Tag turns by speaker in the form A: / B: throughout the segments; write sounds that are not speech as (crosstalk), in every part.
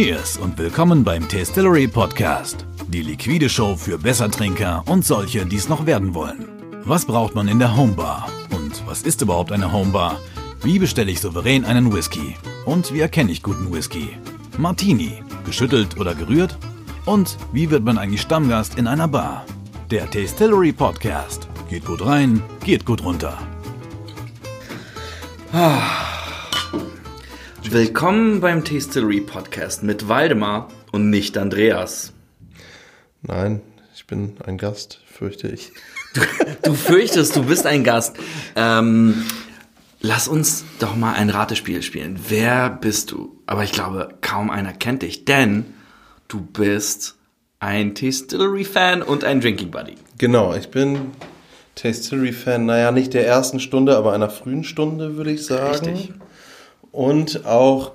A: Cheers und willkommen beim Tastillery Podcast. Die liquide Show für Bessertrinker und solche, die es noch werden wollen. Was braucht man in der Homebar? Und was ist überhaupt eine Homebar? Wie bestelle ich souverän einen Whisky? Und wie erkenne ich guten Whisky? Martini, geschüttelt oder gerührt? Und wie wird man eigentlich Stammgast in einer Bar? Der Tastillery Podcast. Geht gut rein, geht gut runter.
B: Willkommen beim Tastillery Podcast mit Waldemar und nicht Andreas.
C: Nein, ich bin ein Gast, fürchte ich.
B: Du, du fürchtest, du bist ein Gast. Ähm, lass uns doch mal ein Ratespiel spielen. Wer bist du? Aber ich glaube, kaum einer kennt dich, denn du bist ein Tastillery-Fan und ein Drinking Buddy.
C: Genau, ich bin Tastillery-Fan, naja, nicht der ersten Stunde, aber einer frühen Stunde, würde ich sagen.
B: Richtig.
C: Und auch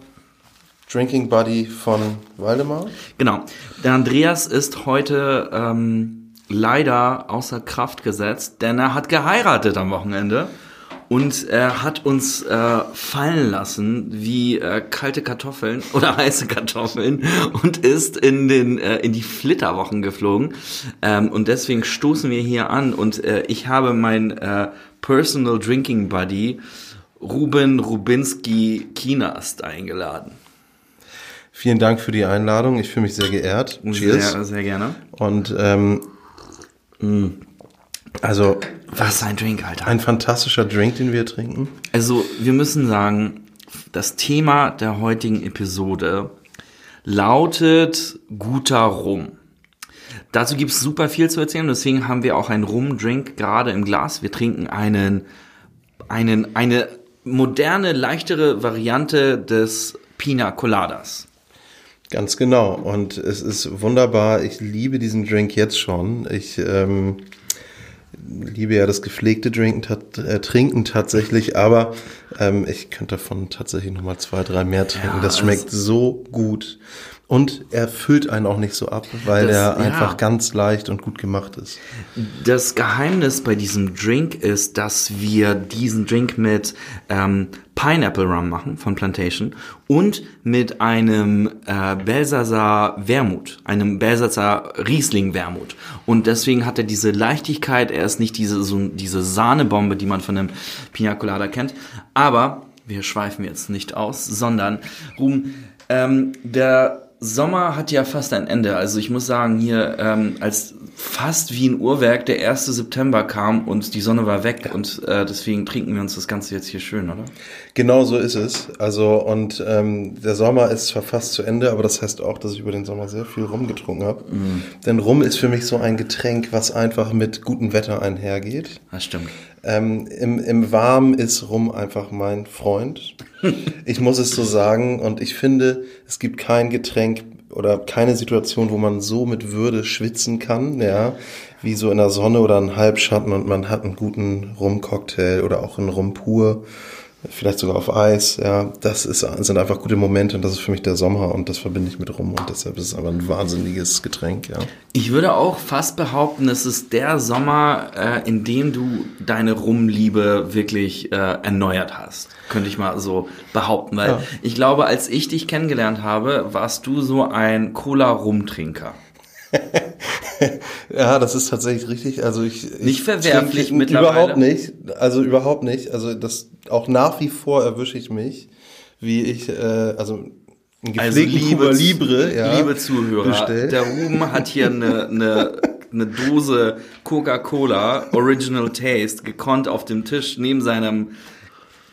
C: Drinking Buddy von Waldemar.
B: Genau. Der Andreas ist heute ähm, leider außer Kraft gesetzt, denn er hat geheiratet am Wochenende. Und er hat uns äh, fallen lassen wie äh, kalte Kartoffeln (laughs) oder heiße Kartoffeln und ist in den äh, in die Flitterwochen geflogen. Ähm, und deswegen stoßen wir hier an und äh, ich habe mein äh, Personal Drinking Buddy Ruben Rubinski Kinast eingeladen.
C: Vielen Dank für die Einladung. Ich fühle mich sehr geehrt. Cheers.
B: Sehr, sehr gerne.
C: Und ähm, also
B: Was ein Drink, Alter.
C: ein fantastischer Drink, den wir trinken.
B: Also, wir müssen sagen, das Thema der heutigen Episode lautet guter Rum. Dazu gibt's super viel zu erzählen, deswegen haben wir auch einen Rum-Drink gerade im Glas. Wir trinken einen, einen, eine moderne, leichtere Variante des Pina Coladas.
C: Ganz genau. Und es ist wunderbar. Ich liebe diesen Drink jetzt schon. Ich ähm, liebe ja das gepflegte Drinken, äh, Trinken tatsächlich, aber ähm, ich könnte davon tatsächlich nochmal zwei, drei mehr trinken.
B: Ja,
C: das schmeckt so gut. Und er füllt einen auch nicht so ab, weil
B: Das-
C: er
B: ja.
C: einfach ganz leicht und gut gemacht ist.
B: Das Geheimnis bei diesem Drink ist, dass wir diesen Drink mit ähm, Pineapple Rum machen von Plantation und mit einem äh, Belsasar Wermut, einem Belsasar Riesling Wermut. Und deswegen hat er diese Leichtigkeit, er ist nicht diese, so, diese Sahnebombe, die man von einem Pina Colada kennt. Aber wir schweifen jetzt nicht aus, sondern Ruben, ähm, der Sommer hat ja fast ein Ende. Also ich muss sagen, hier ähm, als fast wie ein Uhrwerk der 1. September kam und die Sonne war weg und äh, deswegen trinken wir uns das Ganze jetzt hier schön, oder?
C: Genau so ist es. Also, und ähm, der Sommer ist zwar fast zu Ende, aber das heißt auch, dass ich über den Sommer sehr viel Rum getrunken habe. Denn Rum ist für mich so ein Getränk, was einfach mit gutem Wetter einhergeht.
B: Das stimmt.
C: Ähm, im, Im Warm ist Rum einfach mein Freund. Ich muss es so sagen. Und ich finde, es gibt kein Getränk oder keine Situation, wo man so mit Würde schwitzen kann, ja, wie so in der Sonne oder ein Halbschatten und man hat einen guten Rumcocktail oder auch einen Rum pur, vielleicht sogar auf Eis, ja. Das ist, sind einfach gute Momente und das ist für mich der Sommer und das verbinde ich mit Rum und deshalb ist es aber ein wahnsinniges Getränk, ja.
B: Ich würde auch fast behaupten, es ist der Sommer, äh, in dem du deine Rumliebe wirklich äh, erneuert hast. Könnte ich mal so behaupten, weil
C: Ja.
B: ich glaube, als ich dich kennengelernt habe, warst du so ein Cola-Rumtrinker. (laughs)
C: Ja, das ist tatsächlich richtig. Also ich ich
B: Nicht verwerflich
C: trinke
B: mittlerweile?
C: Überhaupt nicht. Also überhaupt nicht. Also das auch nach wie vor erwische ich mich, wie ich äh, also ein
B: Also liebe,
C: Libre, ja,
B: liebe Zuhörer,
C: bestellt.
B: der Ruben hat hier eine, eine, eine Dose Coca-Cola Original Taste gekonnt auf dem Tisch neben seinem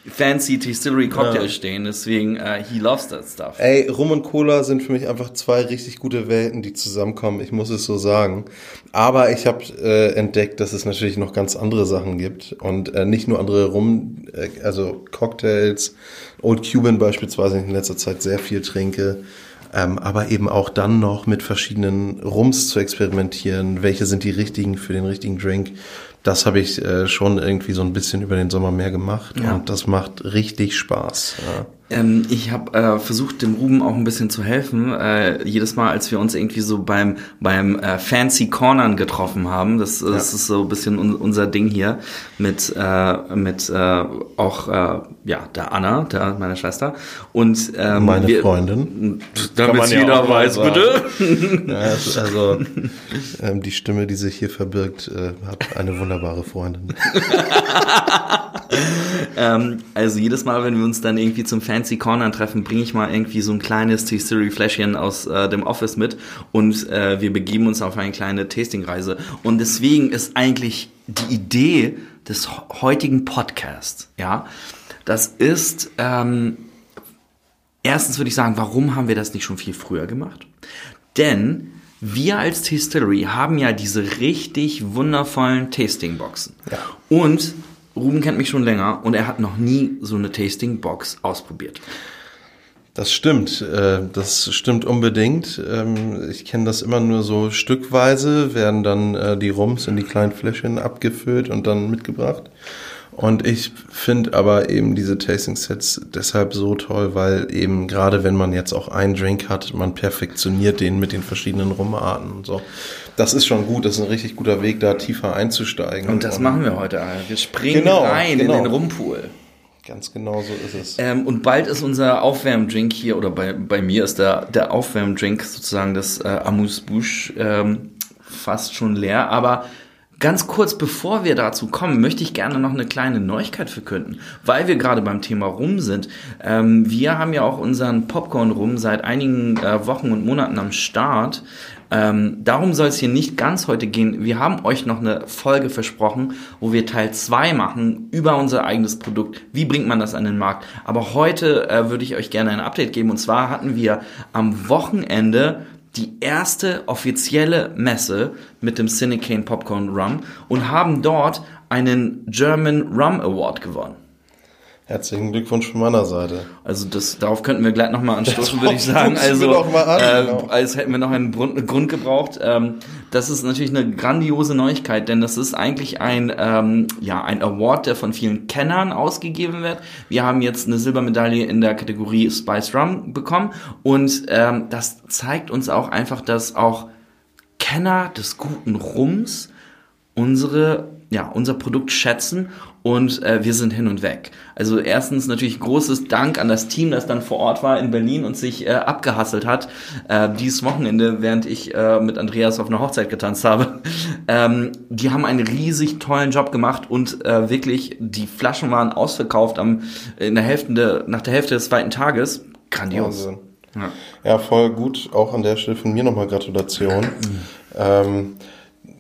B: fancy Distillery Cocktail
C: Ja.
B: stehen. Deswegen, äh, he loves that stuff.
C: Ey, Rum und Cola sind für mich einfach zwei richtig gute Welten, die zusammenkommen. Ich muss es so sagen. Aber ich habe äh, entdeckt, dass es natürlich noch ganz andere Sachen gibt und äh, nicht nur andere Rum, äh, also Cocktails, Old Cuban beispielsweise, ich in letzter Zeit sehr viel trinke. Ähm, aber eben auch dann noch mit verschiedenen Rums zu experimentieren. Welche sind die richtigen für den richtigen Drink? Das habe ich äh, schon irgendwie so ein bisschen über den Sommer mehr gemacht
B: Ja.
C: und das macht richtig Spaß. Ja.
B: Ähm, ich habe äh, versucht, dem Ruben auch ein bisschen zu helfen. Äh, jedes Mal, als wir uns irgendwie so beim beim äh, Fancy Cornern getroffen haben, das, das ist so ein bisschen un unser Ding hier mit äh, mit äh, auch äh, ja der Anna, der meiner Schwester und ähm,
C: Meine
B: wir,
C: Freundin.
B: Damit
C: man ja
B: jeder weiß,
C: sagen.
B: bitte. (laughs)
C: Ja, also ähm, die Stimme, die sich hier verbirgt, äh, hat eine wunderbare Freundin. (laughs)
B: Ähm, also jedes Mal, wenn wir uns dann irgendwie zum Fancy Corner treffen, bringe ich mal irgendwie so ein kleines T-Series-Fläschchen aus äh, dem Office mit und äh, wir begeben uns auf eine kleine Tastingreise. Und deswegen ist eigentlich die Idee des heutigen Podcasts, ja, das ist ähm, Erstens würde ich sagen, warum haben wir das nicht schon viel früher gemacht? Denn wir als Tastillery haben ja diese richtig wundervollen Tastingboxen.
C: Ja.
B: Und Ruben kennt mich schon länger und er hat noch nie so eine Tastingbox ausprobiert.
C: Das stimmt, äh, das stimmt unbedingt. Ähm, ich kenne das immer nur so stückweise, werden dann äh, die Rums in die kleinen Fläschchen abgefüllt und dann mitgebracht. Und ich finde aber eben diese Tasting Sets deshalb so toll, weil eben gerade wenn man jetzt auch einen Drink hat, man perfektioniert den mit den verschiedenen Rumarten und so. Das ist schon gut, das ist ein richtig guter Weg, da tiefer einzusteigen.
B: Und das machen wir heute. Wir springen
C: Genau,
B: rein
C: genau.
B: in den Rumpool.
C: Ganz genau so ist es.
B: Ähm, und bald ist unser Aufwärmdrink hier, oder bei, bei mir ist der, der Aufwärmdrink sozusagen das äh, Amuse-Bouche ähm, fast schon leer. Aber ganz kurz bevor wir dazu kommen, möchte ich gerne noch eine kleine Neuigkeit verkünden, weil wir gerade beim Thema Rum sind. Ähm, wir haben ja auch unseren Popcorn-Rum seit einigen äh, Wochen und Monaten am Start. Ähm, darum soll es hier nicht ganz heute gehen. Wir haben euch noch eine Folge versprochen, wo wir Teil 2 machen über unser eigenes Produkt. Wie bringt man das an den Markt? Aber heute äh, würde ich euch gerne ein Update geben. Und zwar hatten wir am Wochenende die erste offizielle Messe mit dem Cinecane Popcorn Rum und haben dort einen German Rum Award gewonnen.
C: Herzlichen Glückwunsch von meiner Seite.
B: Also das, darauf könnten wir gleich nochmal anstoßen, würde ich (laughs) sagen. Also,
C: an,
B: äh,
C: genau.
B: als hätten wir noch einen Grund, Grund gebraucht. Ähm, das ist natürlich eine grandiose Neuigkeit, denn das ist eigentlich ein, ähm, ja, ein Award, der von vielen Kennern ausgegeben wird. Wir haben jetzt eine Silbermedaille in der Kategorie Spice Rum bekommen und ähm, das zeigt uns auch einfach, dass auch Kenner des guten Rums unsere, ja, unser Produkt schätzen und äh, wir sind hin und weg. Also erstens natürlich großes Dank an das Team, das dann vor Ort war in Berlin und sich äh, abgehasselt hat. Äh, dieses Wochenende, während ich äh, mit Andreas auf einer Hochzeit getanzt habe. (laughs) Ähm, die haben einen riesig tollen Job gemacht und äh, wirklich, die Flaschen waren ausverkauft am, in der Hälfte, der, nach der Hälfte des zweiten Tages. Grandios.
C: Wahnsinn.
B: Ja.
C: Ja, voll gut. Auch an der Stelle von mir nochmal Gratulation. (clears throat) Ähm,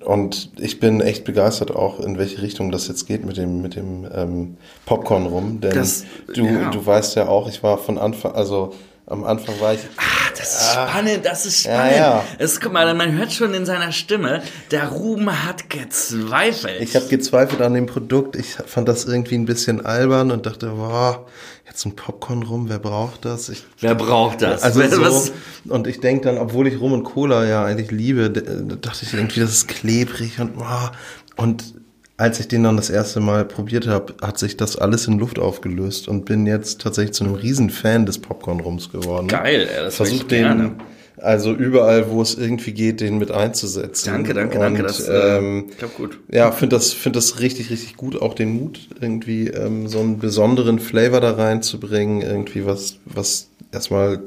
C: und ich bin echt begeistert auch, in welche Richtung das jetzt geht mit dem, mit dem ähm, Popcorn rum. Denn
B: Das-
C: du,
B: ja.
C: du weißt ja auch, ich war von Anfang, also am Anfang war ich.
B: Ah, das ist spannend, das ist
C: Ja,
B: spannend.
C: ja.
B: Es, guck mal, man hört schon in seiner Stimme, der Ruben hat gezweifelt.
C: Ich habe gezweifelt an dem Produkt. Ich fand das irgendwie ein bisschen albern und dachte, boah, jetzt ein Popcorn rum, wer braucht das? Ich,
B: Wer braucht das?
C: Also
B: Wer-
C: so, und ich denke dann, obwohl ich Rum und Cola ja eigentlich liebe, dachte ich irgendwie, das ist klebrig und boah. und als ich den dann das erste Mal probiert habe, hat sich das alles in Luft aufgelöst und bin jetzt tatsächlich zu einem riesen Fan des Popcorn-Rums geworden.
B: Geil, ey, das
C: Versuch
B: Versuch gerne.
C: den, also überall, wo es irgendwie geht, den mit einzusetzen.
B: Danke, danke,
C: und,
B: danke. Das äh,
C: ähm,
B: klappt gut.
C: ja, finde das, find das richtig, richtig gut. Auch den Mut, irgendwie ähm, so einen besonderen Flavor da reinzubringen. Irgendwie was, was erstmal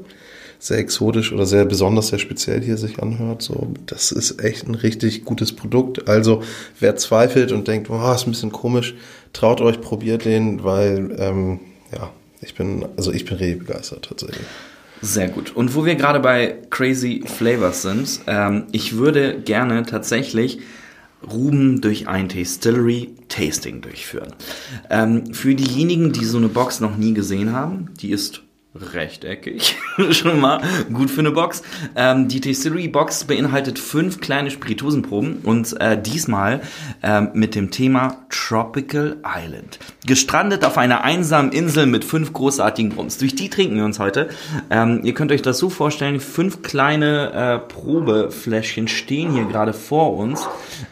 C: sehr exotisch oder sehr besonders, sehr speziell hier sich anhört. So, das ist echt ein richtig gutes Produkt. Also, wer zweifelt und denkt, boah, ist ein bisschen komisch, traut euch, probiert den, weil, ähm, ja, ich bin, also ich bin richtig begeistert tatsächlich.
B: Sehr gut. Und wo wir gerade bei Crazy Flavors sind, ähm, ich würde gerne tatsächlich Ruben durch ein Distillery Tasting durchführen. Ähm, für diejenigen, die so eine Box noch nie gesehen haben, die ist rechteckig, (laughs) schon mal gut für eine Box. Ähm, die Distillery Box beinhaltet fünf kleine Spirituosenproben und äh, diesmal ähm, mit dem Thema Tropical Island. gestrandet auf einer einsamen Insel mit fünf großartigen Rums. Durch die trinken wir uns heute. Ähm, ihr könnt euch das so vorstellen, fünf kleine äh, Probefläschchen stehen hier gerade vor uns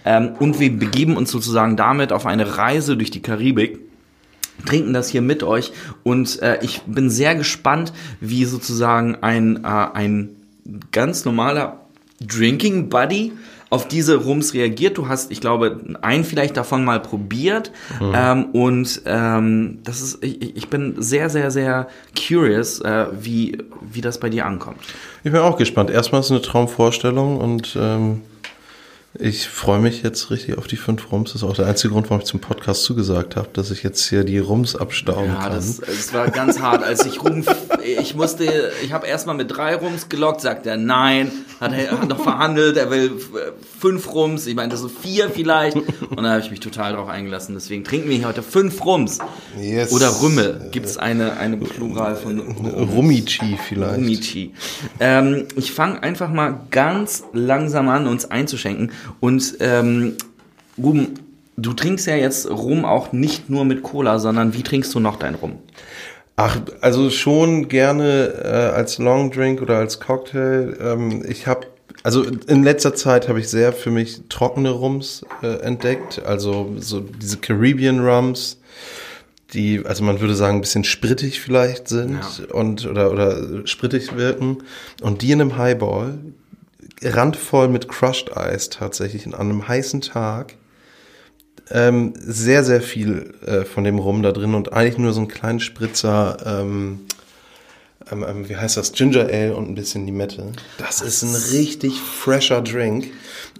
B: ähm, und wir begeben uns sozusagen damit auf eine Reise durch die Karibik trinken das hier mit euch und äh, ich bin sehr gespannt, wie sozusagen ein, äh, ein ganz normaler Drinking Buddy auf diese Rums reagiert. Du hast, ich glaube, einen vielleicht davon mal probiert. Mhm. Ähm, und ähm, das ist, ich, ich bin sehr, sehr, sehr curious, äh, wie, wie das bei dir ankommt.
C: Ich bin auch gespannt. Erstmal ist es eine Traumvorstellung und ähm, ich freue mich jetzt richtig auf die fünf Rums. Das ist auch der einzige Grund, warum ich zum Podcast zugesagt habe, dass ich jetzt hier die Rums abstauben ja, kann. Ja,
B: das, das, war ganz hart. Als ich Rum, ich musste, ich habe erstmal mit drei Rums gelockt, sagt er nein, hat er hat noch verhandelt, er will fünf Rums. Ich meinte so vier vielleicht. Und dann habe ich mich total darauf eingelassen. Deswegen trinken wir hier heute fünf Rums. Yes. Oder Rümme. Gibt es eine, eine Plural von
C: Rummichi vielleicht.
B: Rummichi. Ähm, ich fange einfach mal ganz langsam an, uns einzuschenken. Und ähm, Ruben, du trinkst ja jetzt Rum auch nicht nur mit Cola, sondern wie trinkst du noch dein Rum?
C: Ach, also schon gerne äh, als Long Drink oder als Cocktail. Ähm, ich habe also in letzter Zeit habe ich sehr für mich trockene Rums äh, entdeckt, also so diese Caribbean Rums, die, also man würde sagen, ein bisschen sprittig vielleicht sind ja. und oder oder sprittig wirken und die in einem Highball, randvoll mit Crushed Ice tatsächlich an einem heißen Tag. Ähm, sehr, sehr viel äh, von dem Rum da drin und eigentlich nur so einen kleinen Spritzer, ähm, ähm, ähm wie heißt das, Ginger Ale und ein bisschen Limette. Das ist ein richtig fresher Drink.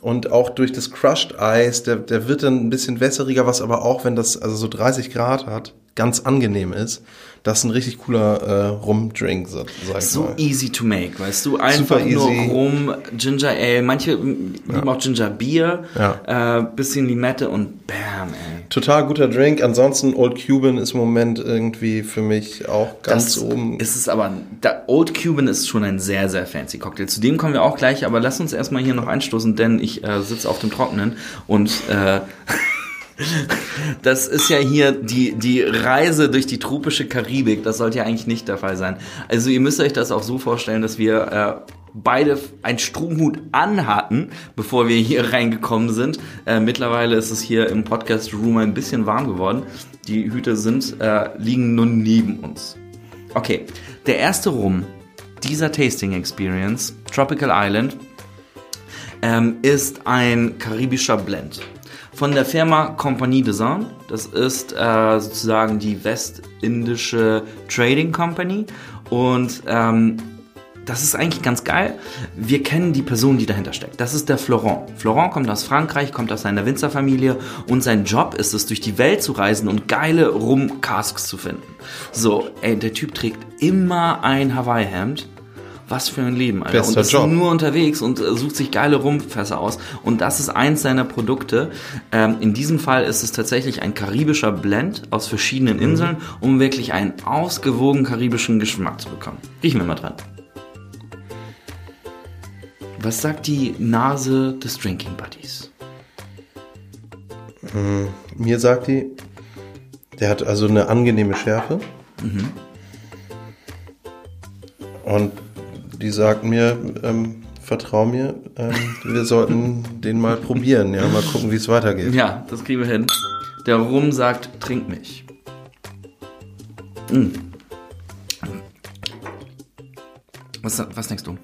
C: Und auch durch das Crushed Ice, der, der wird dann ein bisschen wässeriger, was aber auch, wenn das also so 30 Grad hat, ganz angenehm ist. Das ist ein richtig cooler äh, Rum-Drink, sag
B: ich so mal. easy to make, weißt du? Einfach Super nur easy. Rum, Ginger Ale, manche lieben ja. auch Ginger Beer, ja. äh, bisschen Limette und bam, ey.
C: Total guter Drink. Ansonsten Old Cuban ist im Moment irgendwie für mich auch ganz
B: das
C: oben.
B: Ist es aber, Old Cuban ist schon ein sehr, sehr fancy Cocktail. Zu dem kommen wir auch gleich, aber lass uns erstmal hier noch einstoßen, denn ich äh, sitze auf dem Trockenen und äh, (laughs) Das ist ja hier die, die Reise durch die tropische Karibik. Das sollte ja eigentlich nicht der Fall sein. Also ihr müsst euch das auch so vorstellen, dass wir äh, beide einen Stromhut anhatten, bevor wir hier (laughs) reingekommen sind. Äh, mittlerweile ist es hier im Podcast Room ein bisschen warm geworden. Die Hüte sind, äh, liegen nun neben uns. Okay, der erste Rum dieser Tasting Experience, Tropical Island, ähm, ist ein karibischer Blend von der Firma Compagnie des Indes. Das ist äh, sozusagen die westindische Trading Company und ähm, das ist eigentlich ganz geil. Wir kennen die Person, die dahinter steckt. Das ist der Florent. Florent kommt aus Frankreich, kommt aus seiner Winzerfamilie und sein Job ist es, durch die Welt zu reisen und geile Rum-Casks zu finden. So, ey, der Typ trägt immer ein Hawaii-Hemd was für ein Leben, Alter.
C: Bester
B: und ist
C: Job.
B: nur unterwegs und äh, sucht sich geile Rumpfässer aus. Und das ist eins seiner Produkte. Ähm, in diesem Fall ist es tatsächlich ein karibischer Blend aus verschiedenen mhm. Inseln, um wirklich einen ausgewogen karibischen Geschmack zu bekommen. Riechen wir mal dran. Was sagt die Nase des Drinking Buddies?
C: Mhm. Mir sagt die, der hat also eine angenehme Schärfe. Mhm. Und die sagt mir, ähm, vertrau mir, ähm, wir sollten den mal probieren, ja, mal gucken, wie es weitergeht.
B: Ja, das kriegen wir hin. Der Rum sagt, trink mich. Mm. Was, was denkst du?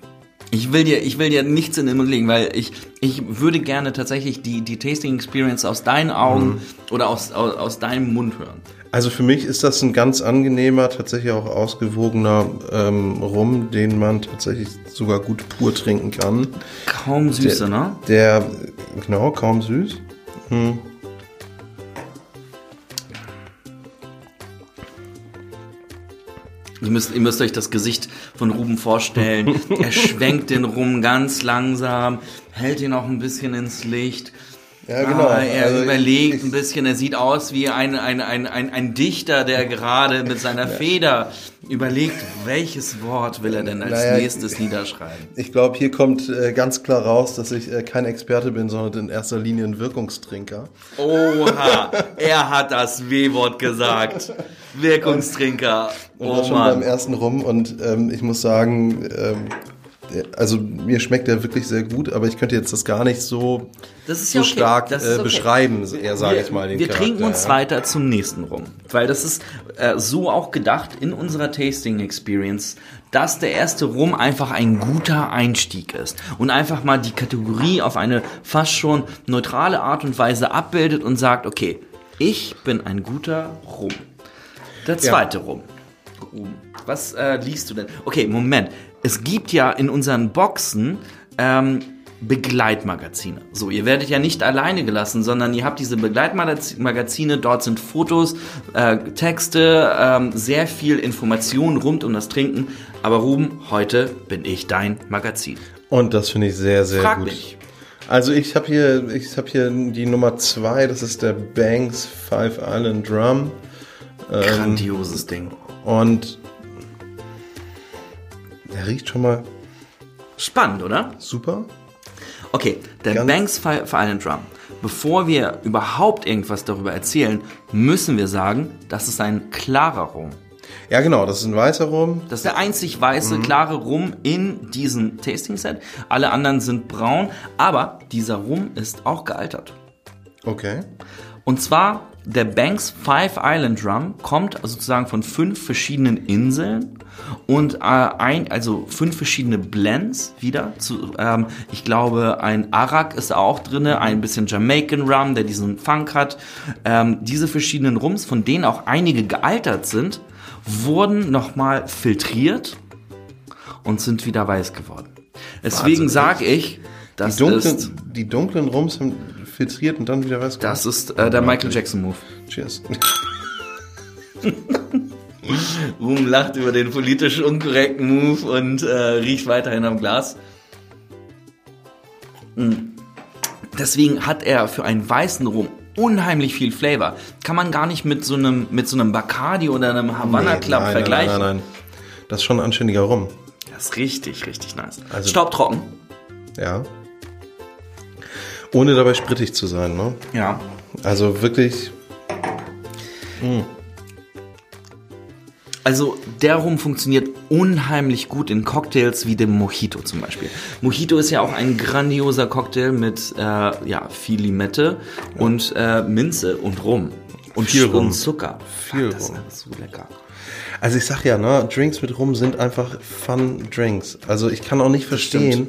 B: Ich will dir, ich will dir nichts in den Mund legen, weil ich, ich würde gerne tatsächlich die, die Tasting Experience aus deinen Augen mhm. oder aus, aus, aus deinem Mund hören.
C: Also für mich ist das ein ganz angenehmer, tatsächlich auch ausgewogener ähm, Rum, den man tatsächlich sogar gut pur trinken kann.
B: Kaum Süße,
C: der,
B: ne?
C: Der, genau, kaum süß. Hm.
B: Ihr müsst, ihr müsst euch das Gesicht von Ruben vorstellen. (laughs) er schwenkt den Rum ganz langsam, hält ihn auch ein bisschen ins Licht
C: Ja, genau.
B: Ah, er
C: Also
B: überlegt
C: ich-
B: ein bisschen, er sieht aus wie ein, ein, ein, ein, ein Dichter, der gerade mit seiner (laughs) Feder überlegt, welches Wort will er denn als
C: Naja,
B: nächstes niederschreiben.
C: Ich glaube, hier kommt äh, ganz klar raus, dass ich äh, kein Experte bin, sondern in erster Linie ein Wirkungstrinker.
B: Oha, (laughs) er hat das W-Wort gesagt. Wirkungstrinker.
C: Und
B: Oh
C: war schon beim
B: Mann.
C: ersten rum und ähm, ich muss sagen, ähm, also mir schmeckt der wirklich sehr gut, aber ich könnte jetzt das gar nicht so,
B: Das ist
C: so
B: ja okay.
C: stark äh,
B: okay.
C: beschreiben, eher sage ich mal. Den
B: wir
C: Charakter,
B: trinken uns
C: ja.
B: weiter zum nächsten rum, weil das ist äh, so auch gedacht in unserer Tasting Experience, dass der erste Rum einfach ein guter Einstieg ist und einfach mal die Kategorie auf eine fast schon neutrale Art und Weise abbildet und sagt, okay, ich bin ein guter Rum. Der zweite Rum. Rum. Was äh, liest du denn? Okay, Moment. Es gibt ja in unseren Boxen ähm, Begleitmagazine. So, ihr werdet ja nicht alleine gelassen, sondern ihr habt diese Begleitmagazine. Dort sind Fotos, äh, Texte, ähm, sehr viel Information rund um das Trinken. Aber Ruben, heute bin ich dein Magazin.
C: Und das finde ich sehr, sehr
B: Frag
C: gut.
B: mich.
C: Also ich habe hier, ich habe hier die Nummer zwei, das ist der Banks Five Island Drum. Ähm,
B: Grandioses Ding.
C: Und der riecht schon mal
B: Spannend, oder?
C: super.
B: Okay, der
C: Ganz-
B: Banks Fi- Fire and Drum. Bevor wir überhaupt irgendwas darüber erzählen, müssen wir sagen, das ist ein klarer Rum.
C: Ja, genau, das ist ein weißer Rum.
B: Das ist der einzig weiße,
C: Mhm.
B: klare Rum in diesem Tasting-Set. Alle anderen sind braun, aber dieser Rum ist auch gealtert.
C: Okay.
B: Und zwar, der Banks Five Island Rum kommt sozusagen von fünf verschiedenen Inseln und äh, ein, also fünf verschiedene Blends wieder. Zu, ähm, ich glaube, ein Arak ist auch drinne, ein bisschen Jamaican Rum, der diesen Funk hat. Ähm, diese verschiedenen Rums, von denen auch einige gealtert sind, wurden nochmal filtriert und sind wieder weiß geworden. Deswegen sage ich,
C: Die
B: das ist,
C: dunklen, die dunklen Rums sind filtriert und dann wieder weiß.
B: das ist äh, der Michael Jackson Move.
C: Cheers. (laughs)
B: Ruhm lacht über den politisch unkorrekten Move und äh, riecht weiterhin am Glas. Mm. Deswegen hat er für einen weißen Rum unheimlich viel Flavor. Kann man gar nicht mit so einem, mit so einem Bacardi oder einem Havana
C: Nee,
B: Club
C: nein,
B: vergleichen.
C: Nein, nein, nein. Das ist schon ein anständiger Rum.
B: Das ist richtig, richtig nice.
C: Also-
B: Staubtrocken.
C: Ja. Ohne dabei sprittig zu sein, ne?
B: Ja.
C: Also wirklich.
B: Also der Rum funktioniert unheimlich gut in Cocktails wie dem Mojito zum Beispiel. Mojito ist ja auch ein grandioser Cocktail mit äh, ja, viel Limette und äh, Minze und Rum. Und,
C: Viel Rum.
B: und Zucker.
C: Viel
B: Ach, das
C: Rum.
B: ist so lecker.
C: Also ich sag ja, ne, Drinks mit Rum sind einfach Fun Drinks. Also ich kann auch nicht verstehen.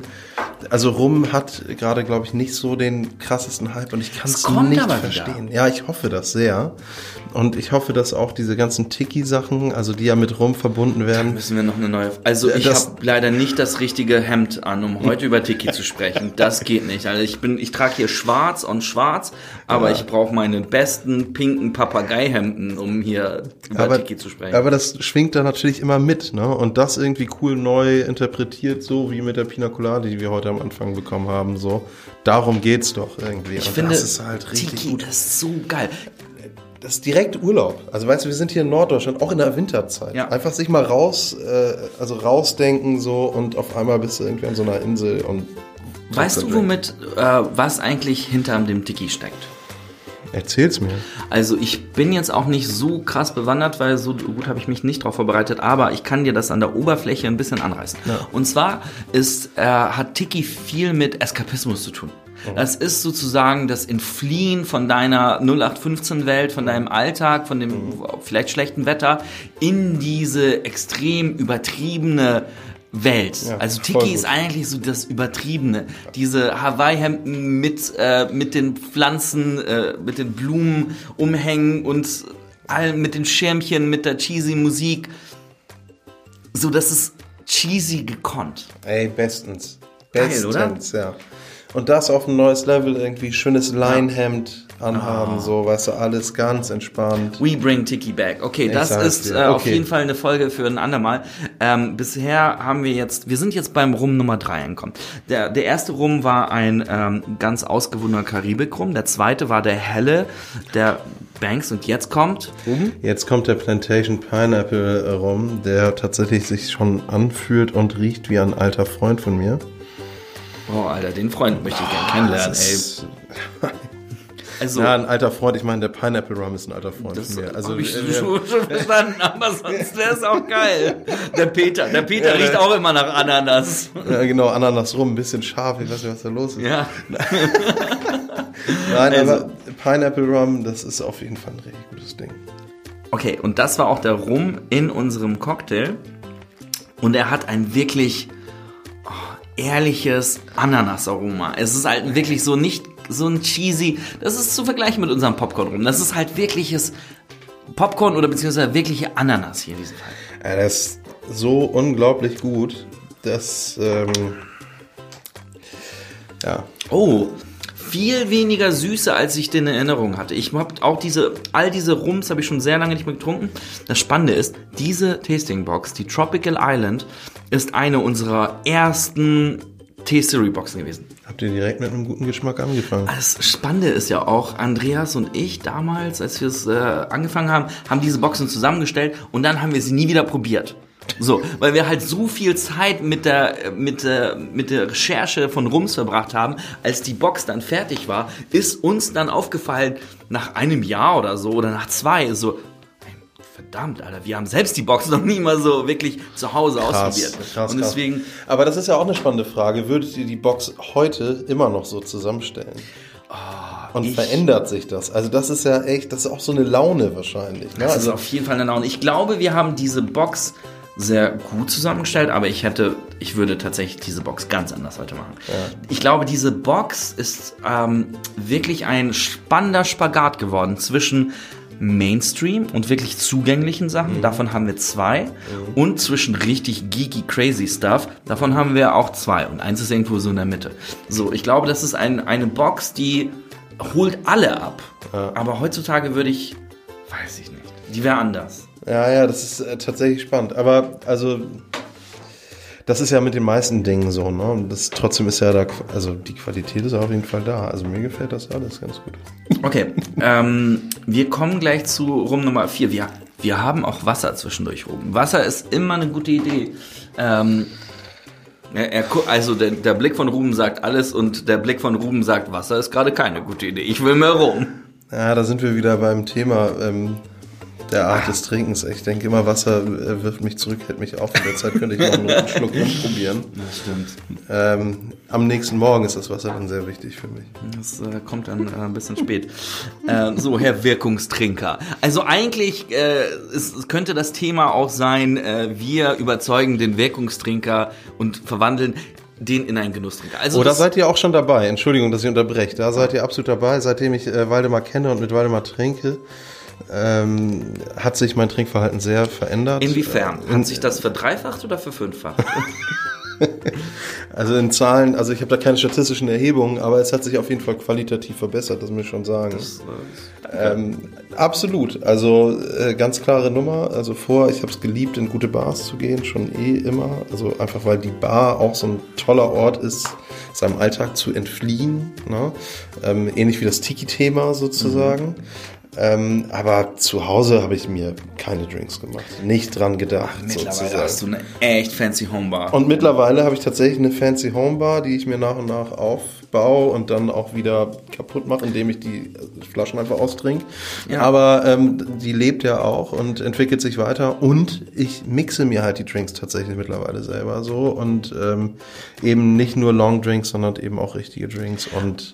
C: Also Rum hat gerade, glaube ich, nicht so den krassesten Hype und ich kann es nicht
B: aber wieder.
C: verstehen. Ja, ich hoffe das sehr. Und ich hoffe, dass auch diese ganzen Tiki-Sachen, also die ja mit Rum verbunden werden,
B: Müssen wir noch eine neue. Also
C: Ja,
B: ich habe leider nicht das richtige Hemd an, um heute über Tiki zu sprechen. Das geht nicht. Also ich bin, ich trage hier Schwarz und Schwarz, aber ich brauche meine besten pinken Papageihemden, um hier über
C: aber,
B: Tiki zu sprechen.
C: Aber das schwingt da natürlich immer mit, ne? Und das irgendwie cool neu interpretiert, so wie mit der Pina Colada, die wir heute am Anfang bekommen haben, so. Darum geht's doch irgendwie.
B: ich
C: Und
B: finde,
C: das ist halt richtig
B: Tiki
C: gut.
B: ist so geil.
C: Das ist direkt Urlaub. Also weißt du, wir sind hier in Norddeutschland, auch in der Winterzeit.
B: Ja.
C: Einfach sich mal raus, äh, also rausdenken so und auf einmal bist du irgendwie an so einer Insel und
B: Weißt du, womit, äh, was eigentlich hinter dem Tiki steckt?
C: Erzähl's mir.
B: Also ich bin jetzt auch nicht so krass bewandert, weil so gut habe ich mich nicht darauf vorbereitet, aber ich kann dir das an der Oberfläche ein bisschen anreißen. Und zwar ist, äh, hat Tiki viel mit Eskapismus zu tun. Das ist sozusagen das Entfliehen von deiner 0815-Welt, von deinem Alltag, von dem vielleicht schlechten Wetter in diese extrem übertriebene Welt.
C: Ja,
B: also Tiki ist eigentlich so das Übertriebene. Diese Hawaii-Hemden mit, äh, mit den Pflanzen, äh, mit den Blumen umhängen und all, mit den Schirmchen, mit der cheesy Musik. So, das ist cheesy gekonnt.
C: Ey, bestens.
B: Geil,
C: Bestens, ja. Und das auf ein neues Level irgendwie schönes Leinhemd anhaben,
B: Ah.
C: so, weißt du, alles ganz entspannt.
B: We bring Tiki back. Okay,
C: Ich
B: das ist äh, auf
C: Okay.
B: jeden Fall eine Folge für ein andermal. Ähm, bisher haben wir jetzt, wir sind jetzt beim Rum Nummer drei angekommen. Der, der erste Rum war ein ähm, ganz ausgewundener Karibik-Rum. Der zweite war der helle, der Banks. Und jetzt kommt,
C: Jetzt kommt der Plantation Pineapple rum, der tatsächlich sich schon anfühlt und riecht wie ein alter Freund von mir.
B: Oh Alter, den Freund möchte ich gerne kennenlernen, ey.
C: ist- (laughs)
B: Also,
C: Ja, ein alter Freund, ich meine, der Pineapple Rum ist ein alter Freund
B: das
C: von mir.
B: also, hab ich
C: äh,
B: schon, (laughs) schon verstanden, aber sonst wäre es auch geil. Der Peter, der Peter riecht auch immer nach Ananas.
C: ja, genau, Ananas rum, ein bisschen scharf, ich weiß nicht, was da los ist.
B: Ja. (laughs)
C: Nein,
B: Also-
C: aber Pineapple Rum, das ist auf jeden Fall ein richtig gutes Ding.
B: Okay, und das war auch der Rum in unserem Cocktail. Und er hat ein wirklich oh, ehrliches Ananasaroma. Es ist halt wirklich so nicht so ein cheesy. Das ist zu vergleichen mit unserem Popcorn-Rum. Das ist halt wirkliches Popcorn oder beziehungsweise wirkliche Ananas hier in diesem Fall.
C: Ja, das ist so unglaublich gut, dass, ähm, ja,
B: Oh, viel weniger Süße, als ich den in Erinnerung hatte. Ich habe auch diese, all diese Rums habe ich schon sehr lange nicht mehr getrunken. Das Spannende ist, diese Tasting Box, die Tropical Island, ist eine unserer ersten T-Series-Boxen gewesen.
C: habt ihr direkt mit einem guten Geschmack angefangen.
B: Das Spannende ist ja auch, Andreas und ich damals, als wir es äh, angefangen haben, haben diese Boxen zusammengestellt und dann haben wir sie nie wieder probiert. So, weil wir halt so viel Zeit mit der, mit der, mit der Recherche von Rums verbracht haben, als die Box dann fertig war, ist uns dann aufgefallen, nach einem Jahr oder so, oder nach zwei, so, verdammt, Alter, wir haben selbst die Box noch nie mal so wirklich zu Hause ausprobiert.
C: krass,
B: und
C: krass.
B: deswegen,
C: Aber das ist ja auch eine spannende Frage. Würdet ihr die Box heute immer noch so zusammenstellen? Und
B: Ah, ich-
C: verändert sich das? Also das ist ja echt, das ist auch so eine Laune wahrscheinlich. Ne?
B: Das
C: Also
B: ist auf jeden Fall eine Laune. Ich glaube, wir haben diese Box sehr gut zusammengestellt, aber ich hätte, ich würde tatsächlich diese Box ganz anders heute machen. Ich glaube, diese Box ist ähm, wirklich ein spannender Spagat geworden zwischen Mainstream und wirklich zugänglichen Sachen, davon haben wir zwei, und zwischen richtig geeky crazy Stuff, davon haben wir auch zwei. Und eins ist irgendwo so in der Mitte. So, ich glaube, das ist ein, eine Box, die holt alle ab, aber heutzutage würde ich, weiß ich nicht, die wäre anders.
C: Ja, ja, das ist äh, tatsächlich spannend. Aber also, das ist ja mit den meisten Dingen so, ne? Und das trotzdem ist ja da, also die Qualität ist auf jeden Fall da. Also mir gefällt das alles ganz gut.
B: Okay, ähm, wir kommen gleich zu Rum Nummer 4. Wir, wir haben auch Wasser zwischendurch oben. Wasser ist immer eine gute Idee. Ähm, er, er, also der, der Blick von Ruben sagt alles und der Blick von Ruben sagt, Wasser ist gerade keine gute Idee. Ich will mehr Rum.
C: Ja, da sind wir wieder beim Thema ähm, der Art des Trinkens. Ich denke immer, Wasser äh, wirft mich zurück, hält mich auf. In der Zeit könnte ich noch einen Schluck rumprobieren.
B: Das stimmt.
C: Ähm, am nächsten Morgen ist das Wasser dann sehr wichtig für mich.
B: Das äh, kommt dann äh, ein bisschen spät. äh, so, Herr Wirkungstrinker. Also eigentlich äh, es, könnte das Thema auch sein, äh, wir überzeugen den Wirkungstrinker und verwandeln den in einen Genusstrinker. Also
C: Oh, da seid ihr auch schon dabei. Entschuldigung, dass ich unterbreche. Da seid ihr absolut dabei. Seitdem ich äh, Waldemar kenne und mit Waldemar trinke, ähm, hat sich mein Trinkverhalten sehr verändert.
B: Inwiefern?
C: Äh,
B: Hat sich das verdreifacht oder verfünffacht? (laughs)
C: Also in Zahlen, also ich habe da keine statistischen Erhebungen, aber es hat sich auf jeden Fall qualitativ verbessert, das muss ich schon sagen. Ähm, absolut, also äh, ganz klare Nummer. Also vor, ich habe es geliebt, in gute Bars zu gehen, schon eh immer. Also einfach, weil die Bar auch so ein toller Ort ist, seinem Alltag zu entfliehen. Ne? Ähm, ähnlich wie das Tiki-Thema sozusagen. Ähm, aber zu Hause habe ich mir keine Drinks gemacht. Nicht dran gedacht.
B: Mittlerweile
C: sozusagen.
B: hast du eine echt fancy Homebar.
C: Und mittlerweile habe ich tatsächlich eine fancy Homebar, die ich mir nach und nach aufbaue und dann auch wieder kaputt mache, indem ich die Flaschen einfach austrinke.
B: Ja.
C: Aber ähm, die lebt ja auch und entwickelt sich weiter und ich mixe mir halt die Drinks tatsächlich mittlerweile selber so und ähm, eben nicht nur Long Drinks, sondern eben auch richtige Drinks und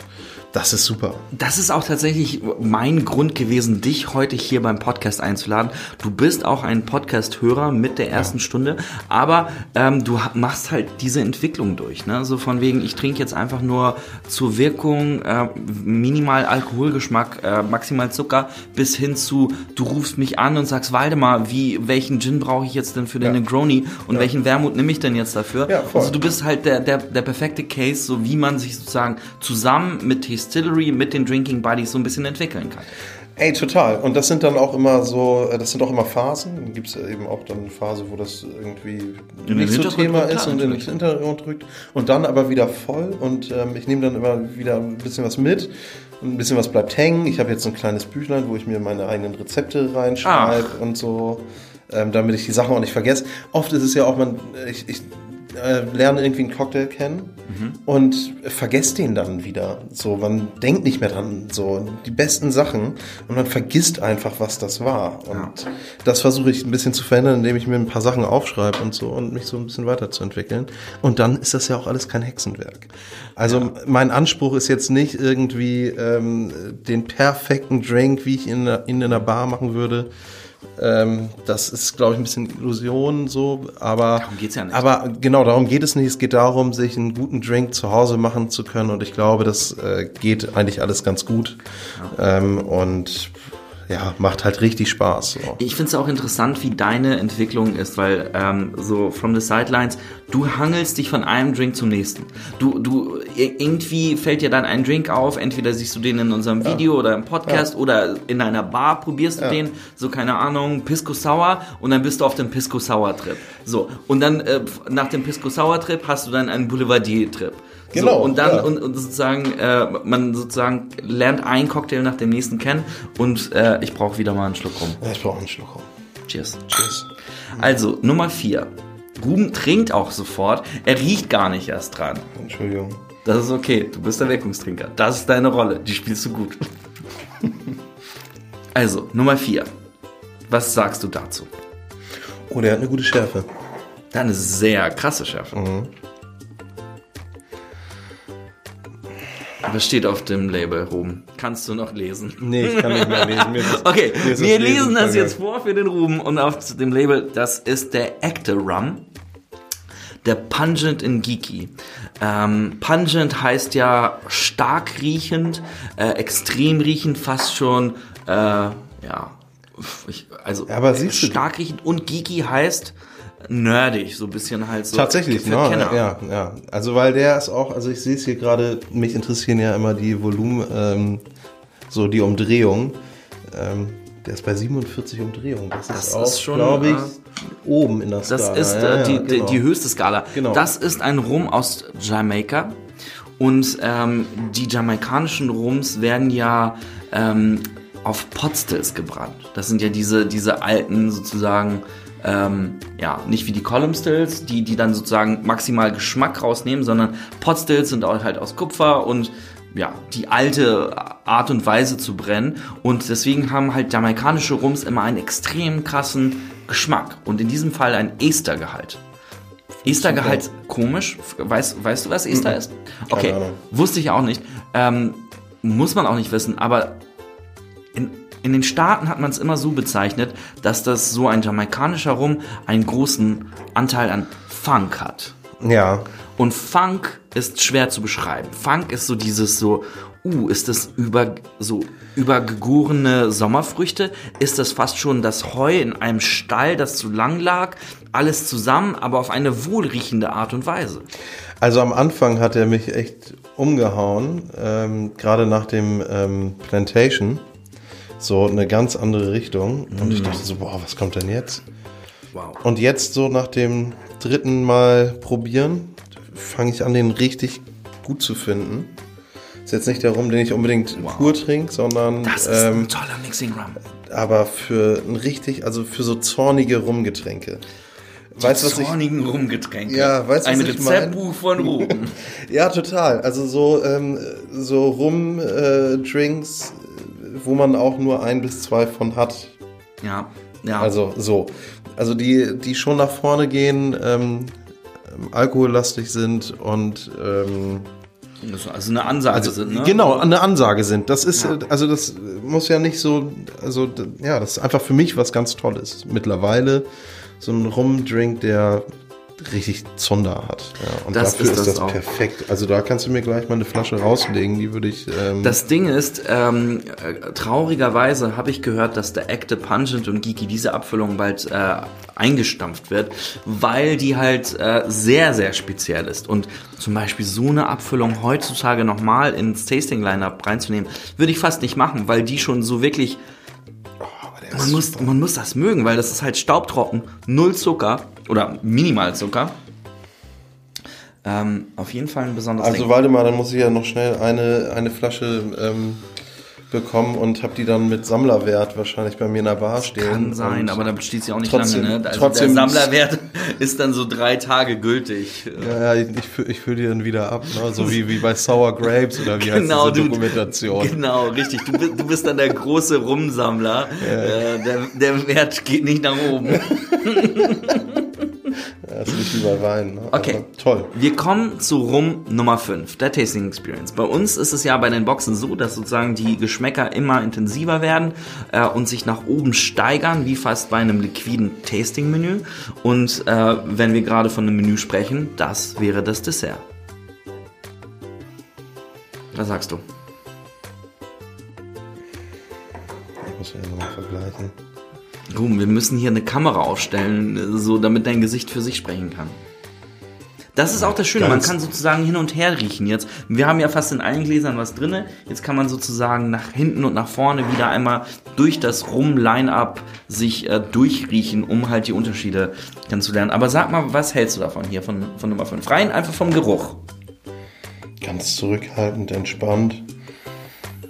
C: Das ist super.
B: Das ist auch tatsächlich mein Grund gewesen, dich heute hier beim Podcast einzuladen. Du bist auch ein Podcast-Hörer mit der ersten ja. Stunde, aber ähm, du machst halt diese Entwicklung durch. Ne? So von wegen, ich trinke jetzt einfach nur zur Wirkung äh, minimal Alkoholgeschmack, äh, maximal Zucker, bis hin zu, du rufst mich an und sagst, Waldemar, wie, welchen Gin brauche ich jetzt denn für den ja. Negroni und ja. welchen Wermut nehme ich denn jetzt dafür? Ja, voll. Also du bist halt der, der, der perfekte Case, so wie man sich sozusagen zusammen mit Distillery mit den Drinking Buddies so ein bisschen entwickeln kann.
C: Ey, total. Und das sind dann auch immer so, äh, das sind auch immer Phasen. Dann gibt es eben auch dann eine Phase, wo das irgendwie in nicht so Thema ist klar, und in den Hintergrund drückt. Und dann aber wieder voll. Und ähm, ich nehme dann immer wieder ein bisschen was mit. Ein bisschen was bleibt hängen. Ich habe jetzt ein kleines Büchlein, wo ich mir meine eigenen Rezepte reinschreibe und so, ähm, damit ich die Sachen auch nicht vergesse. Oft ist es ja auch, man, ich, ich äh, lerne irgendwie einen Cocktail kennen mhm. und vergesst den dann wieder. So, man denkt nicht mehr dran, so die besten Sachen und man vergisst einfach, was das war. Und ja. das versuche ich ein bisschen zu verändern, indem ich mir ein paar Sachen aufschreibe und so und mich so ein bisschen weiterzuentwickeln. Und dann ist das ja auch alles kein Hexenwerk. Also ja. mein Anspruch ist jetzt nicht irgendwie ähm, den perfekten Drink, wie ich ihn in, in einer Bar machen würde ähm, das ist, glaube ich, ein bisschen Illusion so, aber darum geht's ja nicht. Aber genau, darum geht es nicht. Es geht darum, sich einen guten Drink zu Hause machen zu können und ich glaube, das äh, geht eigentlich alles ganz gut. Ja. Ähm, und ja, macht halt richtig Spaß. So.
B: Ich finde es auch interessant, wie deine Entwicklung ist, weil ähm, so from the sidelines, du hangelst dich von einem Drink zum nächsten. Du, du irgendwie fällt dir dann ein Drink auf, entweder siehst du den in unserem Video ja. oder im Podcast ja. oder in einer Bar probierst du ja. den, so keine Ahnung, Pisco Sour und dann bist du auf dem Pisco Sour Trip. So und dann äh, nach dem Pisco Sour Trip hast du dann einen Boulevardier Trip. Genau. So, und dann ja. und, und, sozusagen, äh, man sozusagen lernt einen Cocktail nach dem nächsten kennen und äh, ich brauche wieder mal einen Schluck rum.
C: Ja, ich brauche einen Schluck rum.
B: Cheers. Cheers. Also, Nummer vier. Ruben trinkt auch sofort. Er riecht gar nicht erst dran.
C: Entschuldigung.
B: Das ist okay. Du bist der Wirkungstrinker. Das ist deine Rolle. Die spielst du gut. (laughs) also, Nummer vier. Was sagst du dazu?
C: Oh, der hat eine gute Schärfe.
B: Der hat eine sehr krasse Schärfe. Mhm. Was steht auf dem Label, Ruben? Kannst du noch lesen?
C: Nee, ich kann nicht mehr lesen. (laughs)
B: okay, wir lesen das jetzt vor für den Ruben und auf dem Label, das ist der Actor Rum. Der Pungent in Geeky. Ähm, pungent heißt ja stark riechend, äh, extrem riechend, fast schon, äh, ja, ich, also
C: ja, aber stark
B: riechend und Geeky heißt, nerdig, so ein bisschen halt so.
C: Tatsächlich, no, ja, ja. Also weil der ist auch, also ich sehe es hier gerade, mich interessieren ja immer die Volumen, ähm, so die Umdrehung. Ähm, der ist bei 47 Umdrehungen. Das, das ist auch, ist glaube ich, äh, oben in der
B: Skala. Das ist äh, die, genau. die, höchste Skala. Genau. Das ist ein Rum aus Jamaika. Und ähm, die jamaikanischen Rums werden ja ähm, auf Potstills gebrannt. Das sind ja diese, diese alten sozusagen ähm, ja, nicht wie die Column Stills, die, die dann sozusagen maximal Geschmack rausnehmen, sondern Pot Stills sind auch halt aus Kupfer und ja, die alte Art und Weise zu brennen. Und deswegen haben halt jamaikanische Rums immer einen extrem krassen Geschmack. Und in diesem Fall ein Estergehalt. Estergehalt, komisch. Weißt, weißt du, was Ester mhm. ist? Okay, wusste ich auch nicht. Ähm, muss man auch nicht wissen, aber in den Staaten hat man es immer so bezeichnet, dass das so ein jamaikanischer Rum einen großen Anteil an Funk hat.
C: Ja.
B: Und Funk ist schwer zu beschreiben. Funk ist so dieses so, uh, ist das über, so übergegorene Sommerfrüchte? Ist das fast schon das Heu in einem Stall, das zu lang lag? Alles zusammen, aber auf eine wohlriechende Art und Weise.
C: Also am Anfang hat er mich echt umgehauen, ähm, gerade nach dem ähm, Plantation so eine ganz andere Richtung. Und ich mhm. dachte so, boah, was kommt denn jetzt? Wow. Und jetzt so nach dem dritten Mal probieren, fange ich an, den richtig gut zu finden. Ist jetzt nicht der Rum, den ich unbedingt wow. pur trinke, sondern.
B: Das ist ähm, ein toller Mixing Rum.
C: Aber für ein richtig, also für so zornige Rumgetränke.
B: Die weißt, was zornigen ich, Rumgetränke.
C: Ja, weißt,
B: Ein Rezeptbuch von Ruben. (laughs)
C: ja, total. Also so, ähm, so Rum-Drinks, äh, wo man auch nur ein bis zwei von hat.
B: Ja, ja.
C: Also so. Also die, die schon nach vorne gehen, ähm, alkohollastig sind und ähm,
B: Also eine Ansage
C: also,
B: sind, ne?
C: Genau, eine Ansage sind. Das ist, also das muss ja nicht so, also ja, das ist einfach für mich was ganz Tolles. Mittlerweile so ein Rumdrink, der richtig Zunder hat. Ja, und
B: Das
C: dafür
B: ist
C: ist,
B: das
C: das,
B: auch.
C: perfekt. Also da kannst du mir gleich mal eine Flasche rauslegen, die würde ich. Ähm,
B: Das Ding ist, ähm, äh, traurigerweise habe ich gehört, dass der Acte Pungent und Geeky diese Abfüllung bald äh, eingestampft wird, weil die halt äh, sehr, sehr speziell ist. Und zum Beispiel so eine Abfüllung heutzutage nochmal ins Tasting-Line-Up reinzunehmen, würde ich fast nicht machen, weil die schon so wirklich Man muss, man muss das mögen, weil das ist halt staubtrocken, null Zucker oder minimal Zucker. Ähm, auf jeden Fall ein besonderes
C: Also
B: Ding.
C: warte mal, dann muss ich ja noch schnell eine, eine Flasche ähm, bekommen und habe die dann mit Sammlerwert wahrscheinlich bei mir in der Bar stehen.
B: Kann sein, aber da steht sie auch nicht
C: trotzdem-
B: lange, ne? Also
C: trotzdem-
B: der Sammlerwert (laughs) ist dann so drei Tage gültig.
C: Ja, ja, ich, ich, füll- ich fülle die dann wieder ab, ne? so wie, wie bei Sour Grapes oder wie heißt
B: Genau,
C: diese
B: du-
C: Dokumentation.
B: Genau, richtig. Du, bist- du bist dann der große Rumsammler. Äh, der, der Wert geht nicht nach oben. (laughs)
C: Das ist nicht wie bei Wein. Ne?
B: Okay.
C: Aber toll.
B: Wir kommen zu Rum Nummer 5, der Tasting Experience. Bei uns ist es ja bei den Boxen so, dass sozusagen die Geschmäcker immer intensiver werden äh, und sich nach oben steigern, wie fast bei einem liquiden Tasting-Menü. Und äh, wenn wir gerade von einem Menü sprechen, das wäre das Dessert. Was sagst du?
C: Ich muss ja nochmal vergleichen.
B: Gut, wir müssen hier eine Kamera aufstellen, so damit dein Gesicht für sich sprechen kann. Das ist auch das Schöne, man kann sozusagen hin und her riechen jetzt. Wir haben ja fast in allen Gläsern was drinne. Jetzt kann man sozusagen nach hinten und nach vorne wieder einmal durch das Rum-Line-Up sich äh, durchriechen, um halt die Unterschiede kennenzulernen. Aber sag mal, was hältst du davon hier von, von Nummer 5? Rein einfach vom Geruch.
C: Ganz zurückhaltend, entspannt.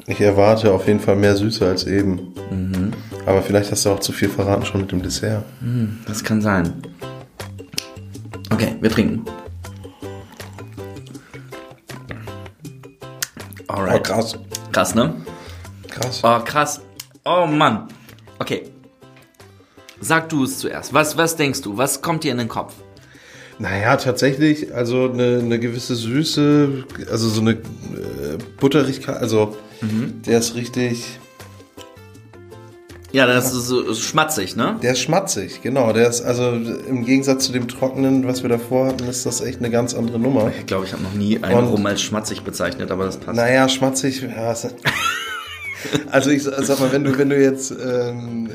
C: Ich erwarte auf jeden Fall mehr Süße als eben.
B: Mhm.
C: Aber vielleicht hast du auch zu viel verraten schon mit dem Dessert.
B: Das kann sein. Okay, wir trinken.
C: Oh,
B: Alright.
C: krass.
B: Krass, ne?
C: Krass.
B: Oh, krass. Oh Mann. Okay. Sag du es zuerst. Was, was denkst du? Was kommt dir in den Kopf?
C: Naja, tatsächlich, also eine, eine gewisse Süße, also so eine äh, Butterigkeit, also
B: Mhm.
C: der ist richtig,
B: Ja, das ist ist schmatzig, ne?
C: der ist schmatzig, genau. Der ist also im Gegensatz zu dem Trockenen, was wir davor hatten, ist das echt eine ganz andere Nummer.
B: Ich glaube, ich habe noch nie einen
C: Und-
B: Rum als schmatzig bezeichnet, aber das passt.
C: Naja, schmatzig, ja, (laughs) also ich sag mal, wenn du, wenn du jetzt, ähm,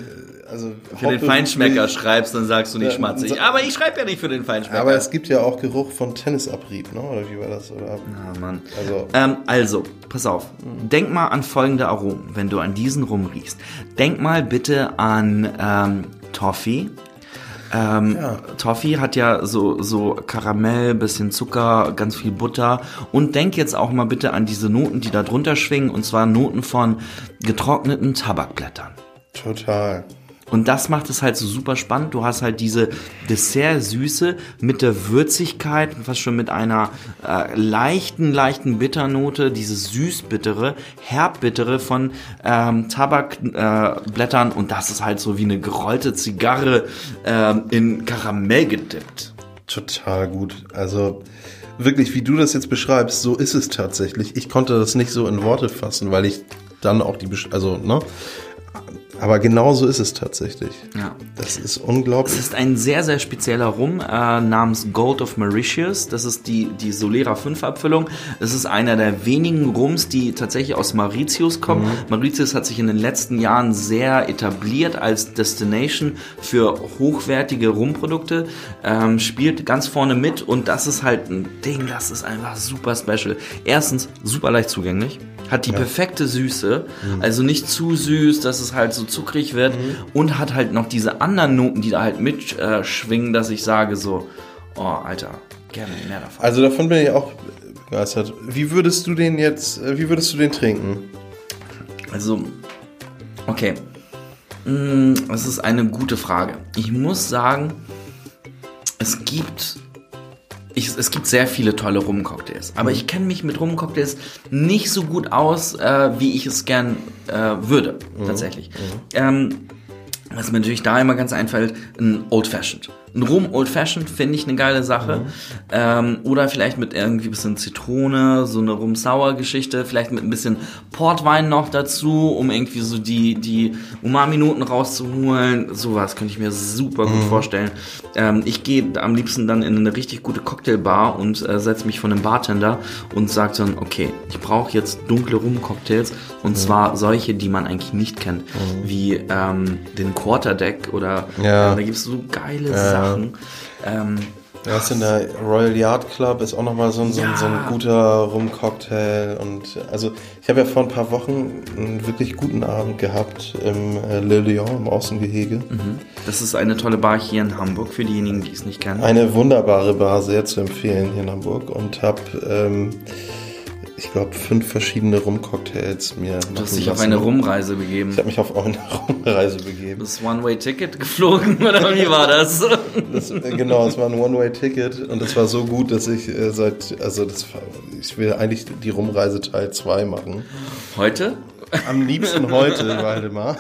C: also
B: Für den Feinschmecker schreibst, dann sagst du nicht
C: Ja,
B: schmatzig.
C: so-
B: Aber ich schreibe ja nicht für den Feinschmecker.
C: Aber es gibt ja auch Geruch von Tennisabrieb, ne? Oder wie war das? Oder?
B: Ah, Mann.
C: Also-
B: Ähm, also, pass auf. Denk mal an folgende Aromen, wenn du an diesen Rum riechst. Denk mal bitte an ähm, Toffee. Ähm, Toffee hat ja so, so Karamell, bisschen Zucker, ganz viel Butter. Und denk jetzt auch mal bitte an diese Noten, die da drunter schwingen, und zwar Noten von getrockneten Tabakblättern.
C: Total.
B: Und das macht es halt so super spannend. Du hast halt diese Dessert-Süße mit der Würzigkeit, fast schon mit einer äh, leichten, leichten Bitternote, dieses süß-bittere, herb-bittere von ähm, Tabakblättern. Äh, und das ist halt so wie eine gerollte Zigarre ähm, in Karamell gedippt.
C: Total gut. Also wirklich, wie du das jetzt beschreibst, so ist es tatsächlich. Ich konnte das nicht so in Worte fassen, weil ich dann auch die, Besch also, ne? Aber genau so ist es tatsächlich.
B: Ja.
C: Das ist
B: Es
C: unglaublich.
B: ist ein sehr, sehr spezieller Rum äh, namens Gold of Mauritius. Das ist die, die Solera 5 Abfüllung. Es ist einer der wenigen Rums, die tatsächlich aus Mauritius kommen. Mauritius hat sich in den letzten Jahren sehr etabliert als Destination für hochwertige Rumprodukte, ähm, spielt ganz vorne mit und das ist halt ein Ding, das ist einfach super special. Erstens super leicht zugänglich, hat die perfekte Süße, also nicht zu süß, dass es halt so zuckrig wird und hat halt noch diese anderen Noten, die da halt mitschwingen, äh, dass ich sage so, oh Alter, gerne mehr davon.
C: Also davon bin ich auch begeistert. Wie würdest du den jetzt, wie würdest du den trinken?
B: Also, okay. Mm, Das ist eine gute Frage. Ich muss sagen, es gibt. Ich, es gibt sehr viele tolle Rum-Cocktails, aber ich kenne mich mit Rum-Cocktails nicht so gut aus, äh, wie ich es gern äh, würde, tatsächlich. Ähm, Was mir natürlich da immer ganz einfällt, ein Old Fashioned. Ein Rum Old Fashioned finde ich eine geile Sache. Mhm. Ähm, oder vielleicht mit irgendwie ein bisschen Zitrone, so eine Rum-Sauer-Geschichte, vielleicht mit ein bisschen Portwein noch dazu, um irgendwie so die, die Umami-Noten rauszuholen. Sowas könnte ich mir super gut mhm. vorstellen. Ähm, ich gehe am liebsten dann in eine richtig gute Cocktailbar und äh, setze mich von einem Bartender und sage dann, okay, ich brauche jetzt dunkle Rum-Cocktails und mhm. zwar solche, die man eigentlich nicht kennt, mhm. wie ähm, den Quarterdeck oder
C: ja.
B: äh, da gibt es so geile ja. Sachen. Ähm,
C: ja, ist in der Royal Yard Club ist auch nochmal so, ein, ja. so, ein guter Rum-Cocktail. Und also ich habe ja vor ein paar Wochen einen wirklich guten Abend gehabt im äh, Le Lion im Außengehege. Mhm.
B: Das ist eine tolle Bar hier in Hamburg, für diejenigen, die es nicht kennen.
C: Eine wunderbare Bar, sehr zu empfehlen hier in Hamburg. Und habe ähm, ich glaube, fünf verschiedene Rumcocktails mir
B: Du hast dich auf eine Rumreise begeben.
C: Ich habe mich auf eine (laughs) Rumreise begeben.
B: Das One-Way-Ticket geflogen (laughs) oder wie war das?
C: das genau, es war ein One-Way-Ticket und es war so gut, dass ich äh, seit, also das, ich will eigentlich die Rumreise Teil 2 machen.
B: Heute?
C: Am liebsten heute, Waldemar.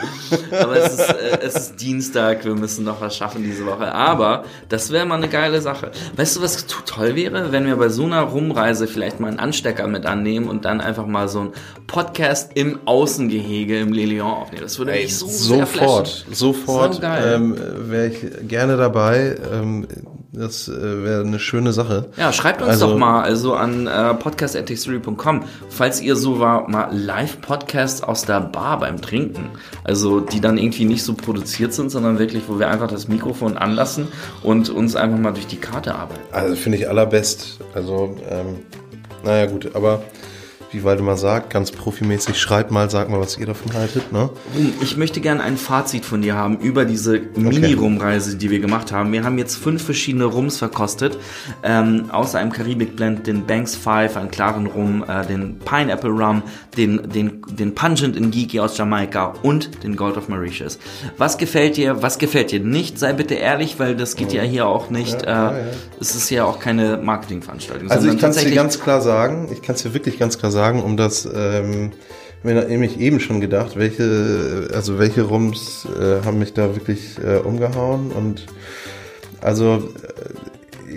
B: Aber es ist, äh, es ist Dienstag, wir müssen noch was schaffen diese Woche. Aber das wäre mal eine geile Sache. Weißt du, was toll wäre, wenn wir bei so einer Rumreise vielleicht mal einen Anstecker mit annehmen und dann einfach mal so ein Podcast im Außengehege im Lilion aufnehmen. Das würde Ey, mich so
C: sofort,
B: sehr
C: sofort ähm, wäre ich gerne dabei. Ähm, das äh, wäre eine schöne Sache.
B: Ja, schreibt uns also, doch mal also an äh, podcast.history.com, falls ihr so war, mal Live-Podcasts aus der Bar beim Trinken. Also die dann irgendwie nicht so produziert sind, sondern wirklich, wo wir einfach das Mikrofon anlassen und uns einfach mal durch die Karte arbeiten.
C: Also finde ich allerbest. Also, ähm, naja gut, aber wie Waldemar sagt, ganz profimäßig, schreibt mal, sagt mal, was ihr davon haltet. Ne?
B: Ich möchte gerne ein Fazit von dir haben über diese Mini-Rumreise, die wir gemacht haben. Wir haben jetzt fünf verschiedene Rums verkostet, ähm, außer einem Karibik-Blend, den Banks 5, einen klaren Rum, äh, den Pineapple Rum, den, den, den Pungent Ngiki aus Jamaika und den Gold of Mauritius. Was gefällt dir, was gefällt dir nicht? Sei bitte ehrlich, weil das geht ja hier auch nicht, ja, äh, ja, ja. es ist ja auch keine Marketingveranstaltung.
C: Also ich kann es dir ganz klar sagen, ich kann es dir wirklich ganz klar sagen, sagen, um das, ähm, mir nämlich eben schon gedacht, welche, also welche Rums äh, haben mich da wirklich äh, umgehauen und also äh,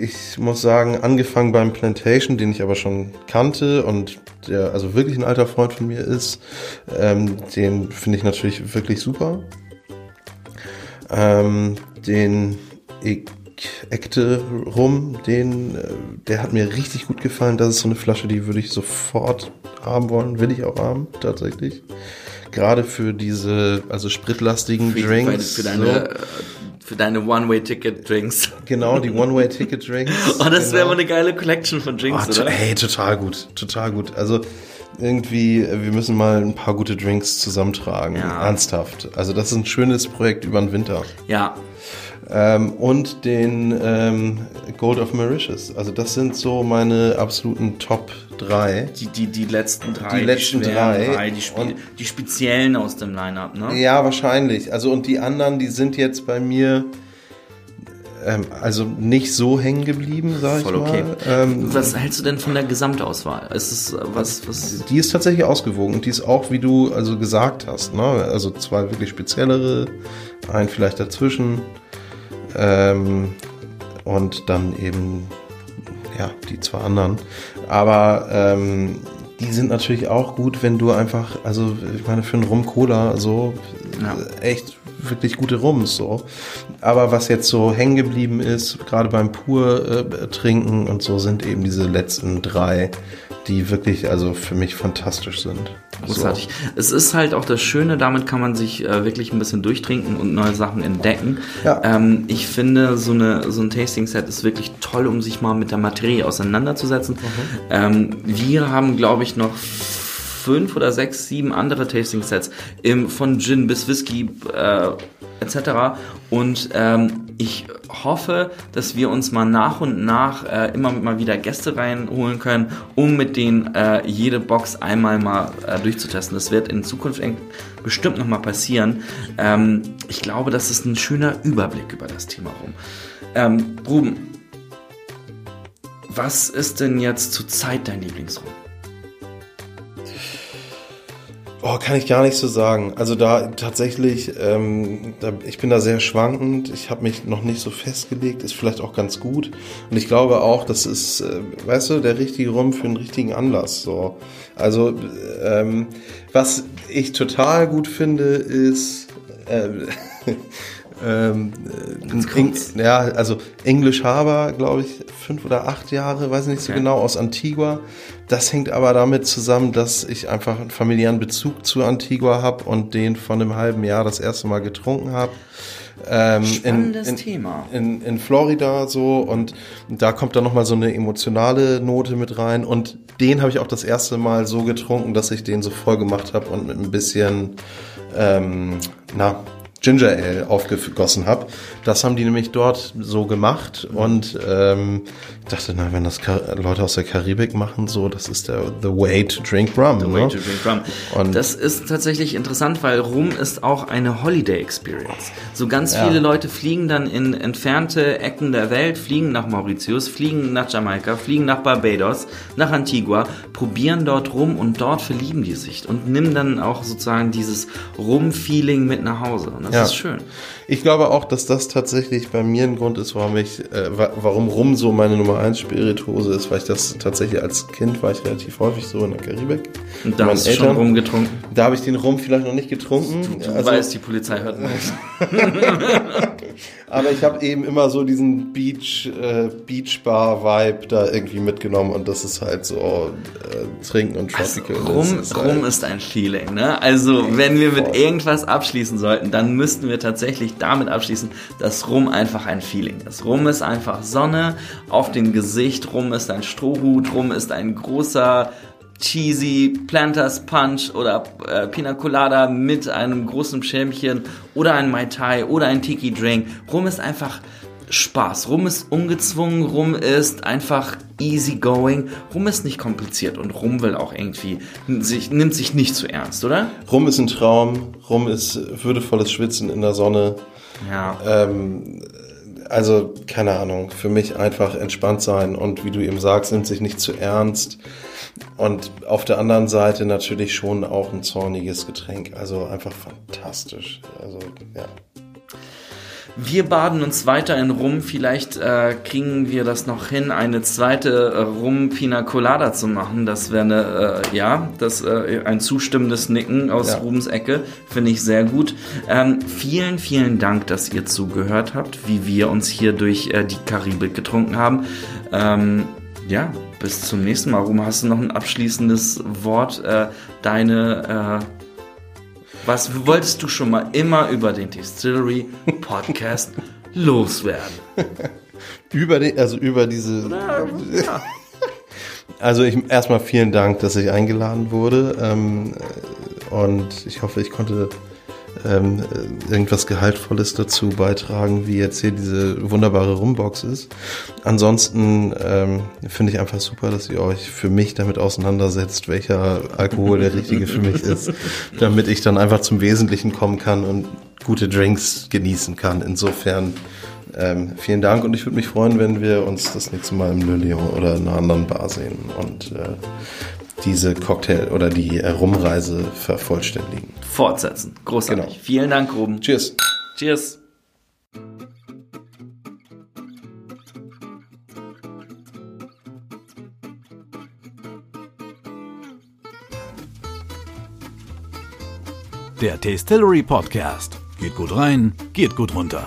C: ich muss sagen, angefangen beim Plantation, den ich aber schon kannte und der also wirklich ein alter Freund von mir ist, ähm, den finde ich natürlich wirklich super. Ähm, den Ekte rum, den, äh, der hat mir richtig gut gefallen. Das ist so eine Flasche, die würde ich sofort haben wollen, will ich auch haben, tatsächlich. Gerade für diese, also spritlastigen für, Drinks.
B: Für deine, so. Für deine One-Way-Ticket-Drinks.
C: Genau, die One-Way-Ticket-Drinks. (laughs)
B: oh, das
C: genau.
B: wäre mal eine geile Collection von Drinks,
C: oh, oder? Hey, total gut, total gut. Also irgendwie, wir müssen mal ein paar gute Drinks zusammentragen. Ja. Ernsthaft. Also das ist ein schönes Projekt über den Winter.
B: Ja,
C: ähm, und den ähm, Gold of Mauritius. Also das sind so meine absoluten Top 3.
B: Die, die, die letzten drei.
C: Die letzten die drei.
B: drei die, Spe die, speziellen aus dem Line-Up, ne?
C: Ja, wahrscheinlich. Also und die anderen, die sind jetzt bei mir ähm, also nicht so hängen geblieben, sag Voll ich mal. Okay.
B: Ähm, was hältst du denn von der Gesamtauswahl? Ist es äh, was, was?
C: Die ist tatsächlich ausgewogen und die ist auch, wie du also gesagt hast, ne? Also zwei wirklich speziellere, ein vielleicht dazwischen. Ähm, und dann eben, ja, die zwei anderen. Aber ähm, die sind natürlich auch gut, wenn du einfach, also ich meine, für einen Rum Cola so ja. echt wirklich gute Rums so. Aber was jetzt so hängen geblieben ist, gerade beim pur äh, trinken und so, sind eben diese letzten drei, die wirklich also für mich fantastisch sind.
B: Großartig. So. Es ist halt auch das Schöne, damit kann man sich äh, wirklich ein bisschen durchtrinken und neue Sachen entdecken. Ja. Ähm, ich finde, so, eine, so ein Tasting-Set ist wirklich toll, um sich mal mit der Materie auseinanderzusetzen. Mhm. Ähm, wir haben, glaube ich, noch fünf oder sechs, sieben andere Tasting-Sets von Gin bis Whisky äh, etc. Und ähm, ich hoffe, dass wir uns mal nach und nach äh, immer mal wieder Gäste reinholen können, um mit denen äh, jede Box einmal mal äh, durchzutesten. Das wird in Zukunft bestimmt nochmal passieren. Ähm, ich glaube, das ist ein schöner Überblick über das Thema rum. Ähm, Ruben, was ist denn jetzt zurzeit dein Lieblingsrum?
C: Oh, kann ich gar nicht so sagen. Also da tatsächlich, ähm, da, ich bin da sehr schwankend. Ich habe mich noch nicht so festgelegt. Ist vielleicht auch ganz gut. Und ich glaube auch, das ist, äh, weißt du, der richtige Rum für einen richtigen Anlass. So, also ähm, was ich total gut finde, ist äh, (laughs) ähm, ja, also English Harbor, glaube ich, fünf oder acht Jahre, weiß nicht so
B: Okay.
C: genau, aus Antigua. Das hängt aber damit zusammen, dass ich einfach einen familiären Bezug zu Antigua habe und den von einem halben Jahr das erste Mal getrunken habe. Ähm,
B: Spannendes
C: in, in,
B: Thema.
C: In, in Florida so und da kommt dann nochmal so eine emotionale Note mit rein und den habe ich auch das erste Mal so getrunken, dass ich den so voll gemacht habe und mit ein bisschen ähm, na, Ginger Ale aufgegossen habe. Das haben die nämlich dort so gemacht und ähm, ich dachte, na, wenn das Ka Leute aus der Karibik machen, so, das ist der the way to drink rum.
B: The
C: ne?
B: way to drink rum.
C: Und-
B: das ist tatsächlich interessant, weil Rum ist auch eine Holiday Experience. So ganz
C: Ja.
B: viele Leute fliegen dann in entfernte Ecken der Welt, fliegen nach Mauritius, fliegen nach Jamaika, fliegen nach Barbados, nach Antigua, probieren dort Rum und dort verlieben die sich und nehmen dann auch sozusagen dieses Rum-Feeling mit nach Hause. Und das
C: Ja.
B: ist schön.
C: Ich glaube auch, dass das tatsächlich bei mir ein Grund ist, warum ich, äh, wa- warum Rum so meine Nummer 1 Spirituose ist, weil ich das tatsächlich als Kind war ich relativ häufig so in der Karibik.
B: Und da hast du schon Rum getrunken.
C: Da habe ich den Rum vielleicht noch nicht getrunken.
B: Du
C: also,
B: weißt, die Polizei hört nicht. (laughs)
C: aber ich habe eben immer so diesen Beach, äh, Beach-Bar-Vibe da irgendwie mitgenommen und das ist halt so äh, Trinken und Tropical. das
B: Rum,
C: ist halt,
B: Rum ist ein Feeling, ne? Also, wenn wir mit irgendwas abschließen sollten, dann müssten wir tatsächlich damit abschließen, dass Rum einfach ein Feeling ist. Rum ist einfach Sonne auf dem Gesicht, Rum ist ein Strohhut, Rum ist ein großer cheesy Planters Punch oder äh, Pina Colada mit einem großen Schirmchen oder ein Mai Tai oder ein Tiki Drink. Rum ist einfach Spaß. Rum ist ungezwungen, Rum ist einfach easy going. Rum ist nicht kompliziert und Rum will auch irgendwie sich, nimmt sich nicht zu ernst, oder?
C: Rum ist ein Traum, Rum ist würdevolles Schwitzen in der Sonne.
B: Ja.
C: Ähm, also, keine Ahnung, für mich einfach entspannt sein und wie du eben sagst, nimmt sich nicht zu ernst. Und auf der anderen Seite natürlich schon auch ein zorniges Getränk. Also einfach fantastisch. Also, ja.
B: Wir baden uns weiter in Rum. Vielleicht äh, kriegen wir das noch hin, eine zweite äh, Rum Pina Colada zu machen. Das wäre eine, äh, ja, das äh, ein zustimmendes Nicken aus
C: Ja.
B: Rubens Ecke. Finde ich sehr gut. Ähm, vielen, vielen Dank, dass ihr zugehört habt, wie wir uns hier durch äh, die Karibik getrunken haben. Ähm, ja, bis zum nächsten Mal. Rum, hast du noch ein abschließendes Wort? Äh, deine was wolltest du schon mal immer über den Distillery Podcast (laughs) loswerden?
C: Über die, also über diese.
B: Ja, (laughs)
C: Also ich erstmal vielen Dank, dass ich eingeladen wurde. Ähm, äh, und ich hoffe, ich konnte ähm, äh, irgendwas Gehaltvolles dazu beitragen, wie jetzt hier diese wunderbare Rumbox ist. Ansonsten ähm, finde ich einfach super, dass ihr euch für mich damit auseinandersetzt, welcher Alkohol der richtige für mich ist, (laughs) damit ich dann einfach zum Wesentlichen kommen kann und gute Drinks genießen kann. Insofern ähm, vielen Dank und ich würde mich freuen, wenn wir uns das nächste Mal im Le Lion oder in einer anderen Bar sehen und äh, diese Cocktail oder die äh, Rumreise vervollständigen.
B: fortsetzen. Großartig.
C: Genau.
B: Vielen Dank, Ruben.
C: Cheers!
B: Cheers.
A: Der Tastillery Podcast. Geht gut rein, geht gut runter.